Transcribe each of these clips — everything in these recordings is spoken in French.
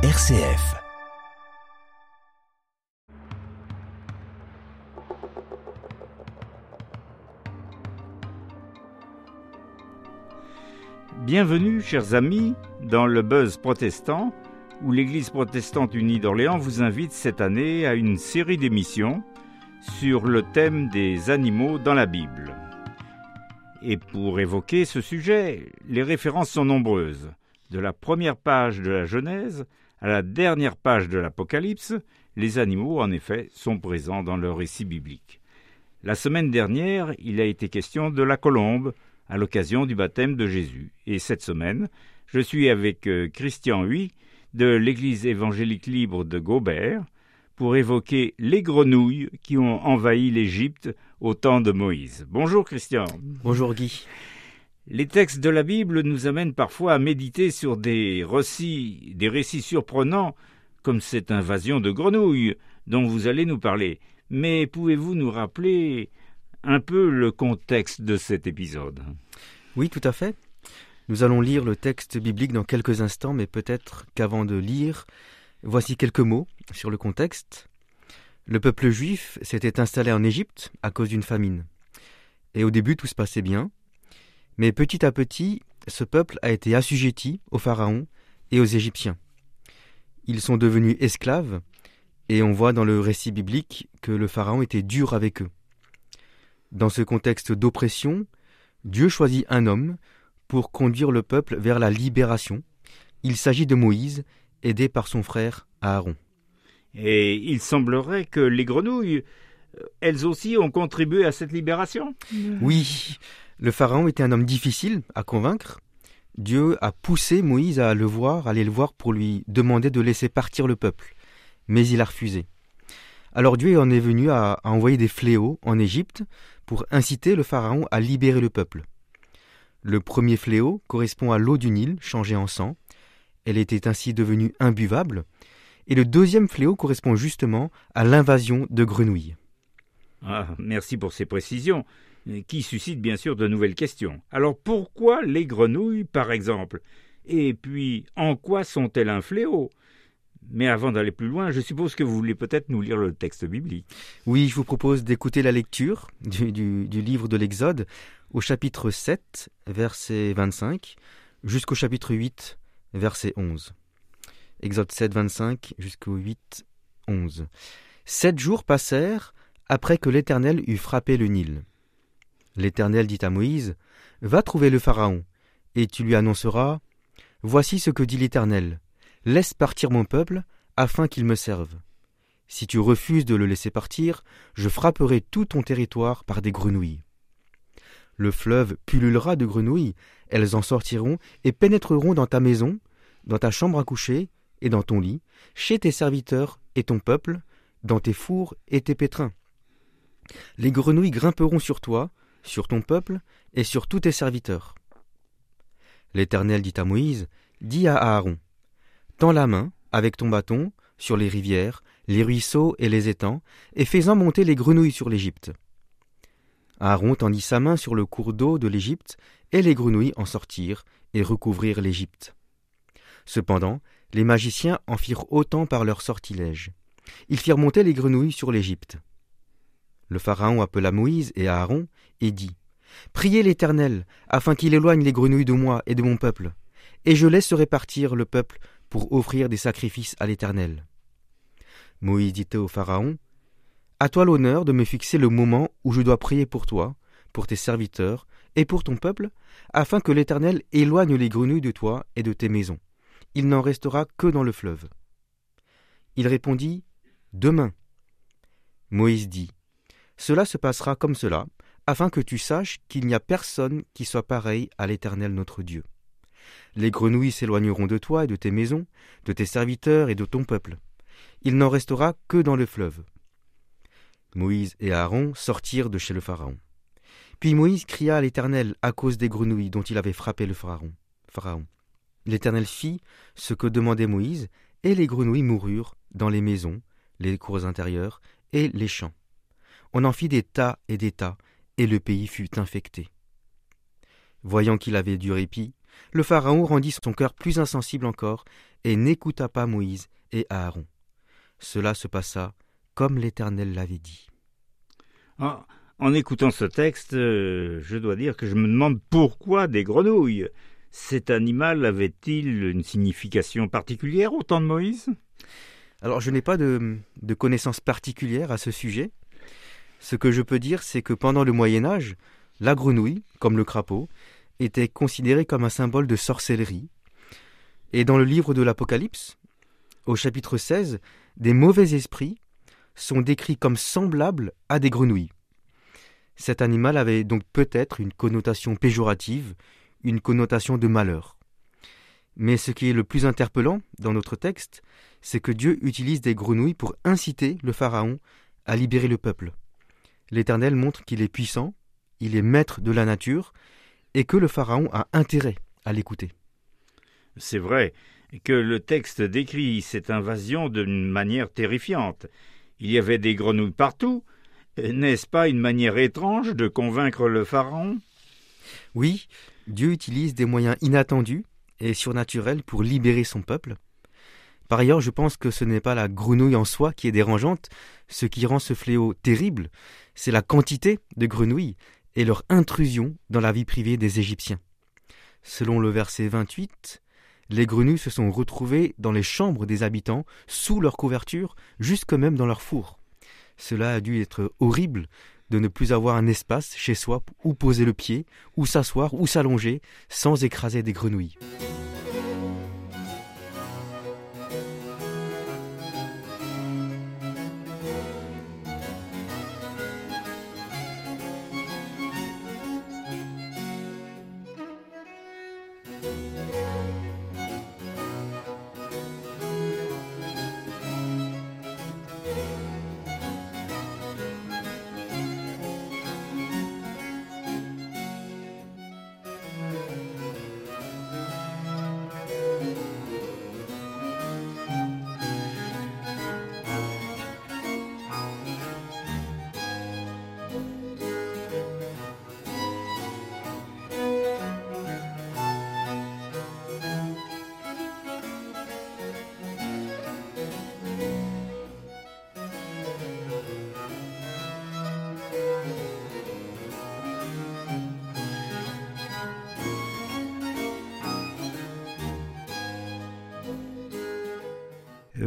RCF. Bienvenue, chers amis, dans le buzz protestant, où l'Église protestante unie d'Orléans vous invite cette année à une série d'émissions sur le thème des animaux dans la Bible. Et pour évoquer ce sujet, les références sont nombreuses. De la première page de la Genèse à la dernière page de l'Apocalypse, les animaux, en effet, sont présents dans le récit biblique. La semaine dernière, il a été question de la colombe à l'occasion du baptême de Jésus. Et cette semaine, je suis avec euh, Christian Huy de l'Église évangélique libre de Gobert pour évoquer les grenouilles qui ont envahi l'Égypte au temps de Moïse. Bonjour Christian. Bonjour Guy. Les textes de la Bible nous amènent parfois à méditer sur des récits, surprenants, comme cette invasion de grenouilles dont vous allez nous parler. Mais pouvez-vous nous rappeler un peu le contexte de cet épisode? Oui, tout à fait. Nous allons lire le texte biblique dans quelques instants, mais peut-être qu'avant de lire, voici quelques mots sur le contexte. Le peuple juif s'était installé en Égypte à cause d'une famine. Et au début, tout se passait bien. Mais petit à petit, ce peuple a été assujetti au Pharaon et aux Égyptiens. Ils sont devenus esclaves, et on voit dans le récit biblique que le Pharaon était dur avec eux. Dans ce contexte d'oppression, Dieu choisit un homme pour conduire le peuple vers la libération. Il s'agit de Moïse, aidé par son frère Aaron. Et il semblerait que les grenouilles, elles aussi, ont contribué à cette libération? Oui, le Pharaon était un homme difficile à convaincre. Dieu a poussé Moïse à le voir, à aller le voir pour lui demander de laisser partir le peuple. Mais il a refusé. Alors Dieu en est venu à, envoyer des fléaux en Égypte pour inciter le Pharaon à libérer le peuple. Le premier fléau correspond à l'eau du Nil changée en sang. Elle était ainsi devenue imbuvable. Et le deuxième fléau correspond justement à l'invasion de grenouilles. Ah, merci pour ces précisions qui suscite bien sûr de nouvelles questions. Alors pourquoi les grenouilles, par exemple? Et puis, en quoi sont-elles un fléau? Mais avant d'aller plus loin, je suppose que vous voulez peut-être nous lire le texte biblique. Oui, je vous propose d'écouter la lecture du, livre de l'Exode au chapitre 7, verset 25, jusqu'au chapitre 8, verset 11. Exode 7, 25 jusqu'au 8, 11. Sept jours passèrent après que l'Éternel eut frappé le Nil. L'Éternel dit à Moïse, Va trouver le Pharaon, et tu lui annonceras, Voici ce que dit l'Éternel, Laisse partir mon peuple, afin qu'il me serve. Si tu refuses de le laisser partir, je frapperai tout ton territoire par des grenouilles. Le fleuve pullulera de grenouilles, elles en sortiront et pénétreront dans ta maison, dans ta chambre à coucher et dans ton lit, chez tes serviteurs et ton peuple, dans tes fours et tes pétrins. Les grenouilles grimperont sur toi, sur ton peuple et sur tous tes serviteurs. L'Éternel dit à Moïse, Dis à Aaron, Tends la main, avec ton bâton, sur les rivières, les ruisseaux et les étangs, et fais-en monter les grenouilles sur l'Égypte. Aaron tendit sa main sur le cours d'eau de l'Égypte, et les grenouilles en sortirent et recouvrirent l'Égypte. Cependant, les magiciens en firent autant par leur sortilège. Ils firent monter les grenouilles sur l'Égypte. Le Pharaon appela Moïse et Aaron et dit Priez l'Éternel, afin qu'il éloigne les grenouilles de moi et de mon peuple, et je laisserai partir le peuple pour offrir des sacrifices à l'Éternel. Moïse dit au Pharaon À toi l'honneur de me fixer le moment où je dois prier pour toi, pour tes serviteurs et pour ton peuple, afin que l'Éternel éloigne les grenouilles de toi et de tes maisons. Il n'en restera que dans le fleuve. Il répondit Demain. Moïse dit cela se passera comme cela, afin que tu saches qu'il n'y a personne qui soit pareil à l'Éternel notre Dieu. Les grenouilles s'éloigneront de toi et de tes maisons, de tes serviteurs et de ton peuple. Il n'en restera que dans le fleuve. Moïse et Aaron sortirent de chez le Pharaon. Puis Moïse cria à l'Éternel à cause des grenouilles dont il avait frappé le Pharaon. Pharaon. L'Éternel fit ce que demandait Moïse, et les grenouilles moururent dans les maisons, les cours intérieures et les champs. On en fit des tas et des tas, et le pays fut infecté. Voyant qu'il avait du répit, le Pharaon rendit son cœur plus insensible encore et n'écouta pas Moïse et Aaron. Cela se passa comme l'Éternel l'avait dit. Ah, en écoutant ce texte, euh, je dois dire que je me demande pourquoi des grenouilles. Cet animal avait-il une signification particulière au temps de Moïse? Alors je n'ai pas de, de connaissances particulières à ce sujet. Ce que je peux dire, c'est que pendant le Moyen Âge, la grenouille, comme le crapaud, était considérée comme un symbole de sorcellerie. Et dans le livre de l'Apocalypse, au chapitre 16, des mauvais esprits sont décrits comme semblables à des grenouilles. Cet animal avait donc peut-être une connotation péjorative, une connotation de malheur. Mais ce qui est le plus interpellant dans notre texte, c'est que Dieu utilise des grenouilles pour inciter le Pharaon à libérer le peuple. L'Éternel montre qu'il est puissant, il est maître de la nature, et que le Pharaon a intérêt à l'écouter. C'est vrai que le texte décrit cette invasion d'une manière terrifiante. Il y avait des grenouilles partout. N'est-ce pas une manière étrange de convaincre le Pharaon? Oui, Dieu utilise des moyens inattendus et surnaturels pour libérer son peuple. Par ailleurs, je pense que ce n'est pas la grenouille en soi qui est dérangeante, ce qui rend ce fléau terrible, c'est la quantité de grenouilles et leur intrusion dans la vie privée des Égyptiens. Selon le verset 28, les grenouilles se sont retrouvées dans les chambres des habitants, sous leur couverture, jusque même dans leur four. Cela a dû être horrible de ne plus avoir un espace chez soi où poser le pied, où s'asseoir, ou s'allonger, sans écraser des grenouilles.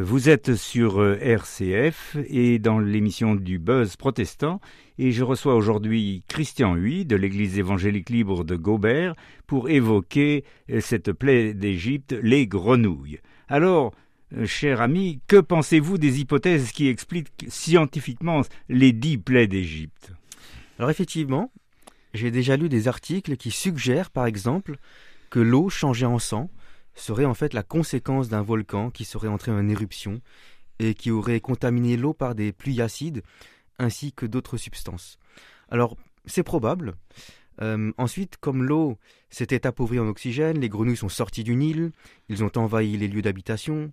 Vous êtes sur euh, RCF et dans l'émission du Buzz protestant et je reçois aujourd'hui Christian Huy de l'Église évangélique libre de Gobert pour évoquer euh, cette plaie d'Égypte, les grenouilles. Alors, euh, cher ami, que pensez-vous des hypothèses qui expliquent scientifiquement les dix plaies d'Égypte? Alors effectivement, j'ai déjà lu des articles qui suggèrent par exemple que l'eau changeait en sang serait en fait la conséquence d'un volcan qui serait entré en éruption et qui aurait contaminé l'eau par des pluies acides ainsi que d'autres substances. Alors, c'est probable. Euh, ensuite, comme l'eau s'était appauvrie en oxygène, les grenouilles sont sorties du Nil, ils ont envahi les lieux d'habitation.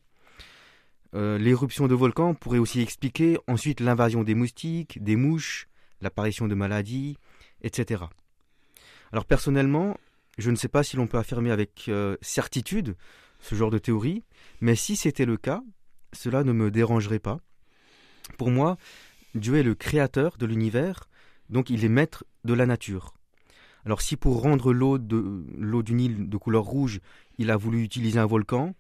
Euh, l'éruption de volcans pourrait aussi expliquer ensuite l'invasion des moustiques, des mouches, l'apparition de maladies, etc. Alors personnellement, je ne sais pas si l'on peut affirmer avec euh, certitude ce genre de théorie, mais si c'était le cas, cela ne me dérangerait pas. Pour moi, Dieu est le créateur de l'univers, donc il est maître de la nature. Alors si pour rendre l'eau du Nil de couleur rouge, il a voulu utiliser un volcan,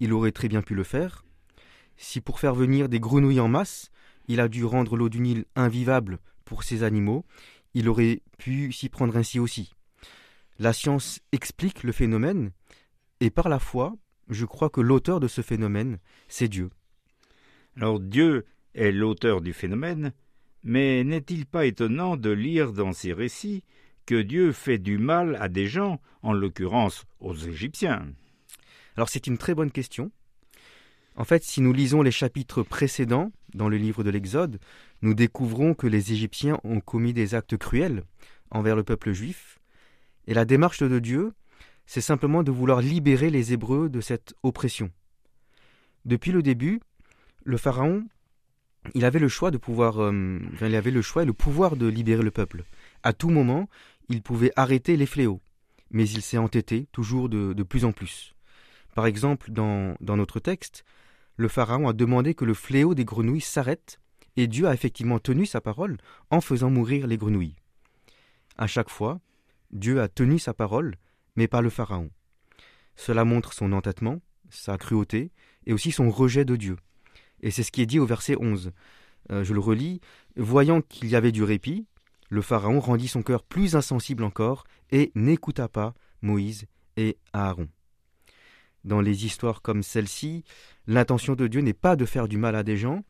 il aurait très bien pu le faire. Si pour faire venir des grenouilles en masse, il a dû rendre l'eau du Nil invivable pour ces animaux, il aurait pu s'y prendre ainsi aussi. La science explique le phénomène, et par la foi, je crois que l'auteur de ce phénomène, c'est Dieu. Alors Dieu est l'auteur du phénomène, mais n'est-il pas étonnant de lire dans ces récits que Dieu fait du mal à des gens, en l'occurrence aux Égyptiens? Alors c'est une très bonne question. En fait, si nous lisons les chapitres précédents dans le livre de l'Exode, nous découvrons que les Égyptiens ont commis des actes cruels envers le peuple juif, et la démarche de Dieu, c'est simplement de vouloir libérer les Hébreux de cette oppression. Depuis le début, le Pharaon, il avait le choix de pouvoir, euh, il avait le choix et le pouvoir de libérer le peuple. À tout moment, il pouvait arrêter les fléaux. mais il s'est entêté toujours de, plus en plus. Par exemple, dans, dans notre texte, le Pharaon a demandé que le fléau des grenouilles s'arrête, et Dieu a effectivement tenu sa parole en faisant mourir les grenouilles. À chaque fois, Dieu a tenu sa parole, mais pas le Pharaon. Cela montre son entêtement, sa cruauté, et aussi son rejet de Dieu. Et c'est ce qui est dit au verset 11. Euh, je le relis. Voyant qu'il y avait du répit, le Pharaon rendit son cœur plus insensible encore et n'écouta pas Moïse et Aaron. Dans les histoires comme celle-ci, l'intention de Dieu n'est pas de faire du mal à des gens,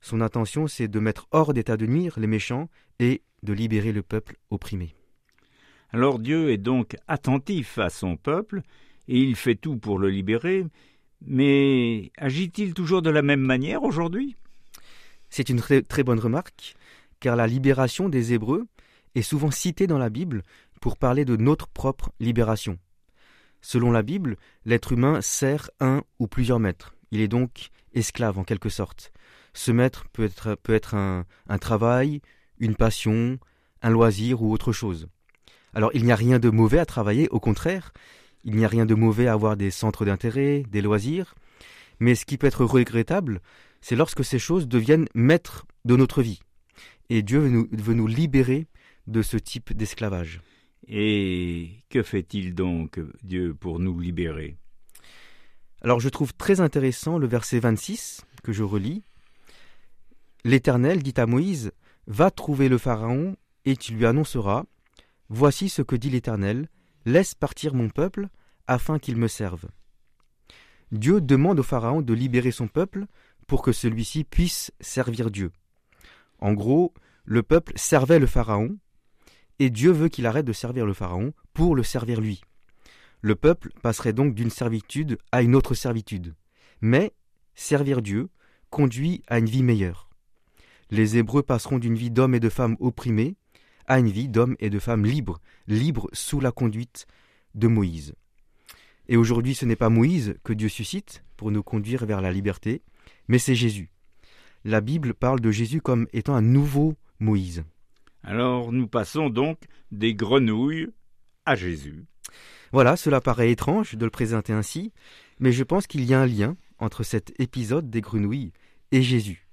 son intention c'est de mettre hors d'état de nuire les méchants et de libérer le peuple opprimé. Alors Dieu est donc attentif à son peuple, et il fait tout pour le libérer, mais agit-il toujours de la même manière aujourd'hui? C'est une très, bonne remarque, car la libération des Hébreux est souvent citée dans la Bible pour parler de notre propre libération. Selon la Bible, l'être humain sert un ou plusieurs maîtres. Il est donc esclave en quelque sorte. Ce maître peut être, un travail, une passion, un loisir ou autre chose. Alors il n'y a rien de mauvais à travailler, au contraire, il n'y a rien de mauvais à avoir des centres d'intérêt, des loisirs, mais ce qui peut être regrettable, c'est lorsque ces choses deviennent maîtres de notre vie. Et Dieu veut nous, veut nous libérer de ce type d'esclavage. Et que fait-il donc, Dieu, pour nous libérer? Alors je trouve très intéressant le verset 26 que je relis. L'Éternel dit à Moïse, Va trouver le Pharaon, et tu lui annonceras, Voici ce que dit l'Éternel, Laisse partir mon peuple, afin qu'il me serve. Dieu demande au Pharaon de libérer son peuple pour que celui-ci puisse servir Dieu. En gros, le peuple servait le Pharaon, et Dieu veut qu'il arrête de servir le Pharaon pour le servir lui. Le peuple passerait donc d'une servitude à une autre servitude. Mais servir Dieu conduit à une vie meilleure. Les Hébreux passeront d'une vie d'hommes et de femmes opprimés à une vie d'hommes et de femmes libres, libres sous la conduite de Moïse. Et aujourd'hui, ce n'est pas Moïse que Dieu suscite pour nous conduire vers la liberté, mais c'est Jésus. La Bible parle de Jésus comme étant un nouveau Moïse. Alors nous passons donc des grenouilles à Jésus. Voilà, cela paraît étrange de le présenter ainsi, mais je pense qu'il y a un lien entre cet épisode des grenouilles et Jésus.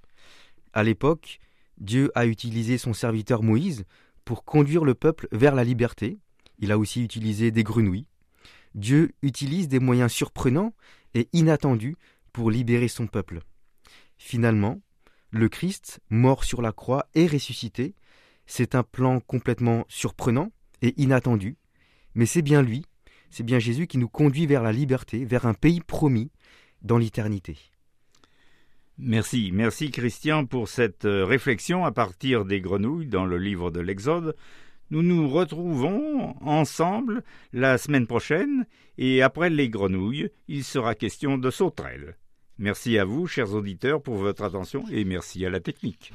À l'époque, Dieu a utilisé son serviteur Moïse pour conduire le peuple vers la liberté. Il a aussi utilisé des grenouilles. Dieu utilise des moyens surprenants et inattendus pour libérer son peuple. Finalement, le Christ, mort sur la croix et ressuscité, c'est un plan complètement surprenant et inattendu, mais c'est bien lui, c'est bien Jésus qui nous conduit vers la liberté, vers un pays promis dans l'éternité. Merci, merci Christian pour cette euh, réflexion à partir des grenouilles dans le livre de l'Exode. Nous nous retrouvons ensemble la semaine prochaine et après les grenouilles, il sera question de sauterelles. Merci à vous, chers auditeurs, pour votre attention et merci à la technique.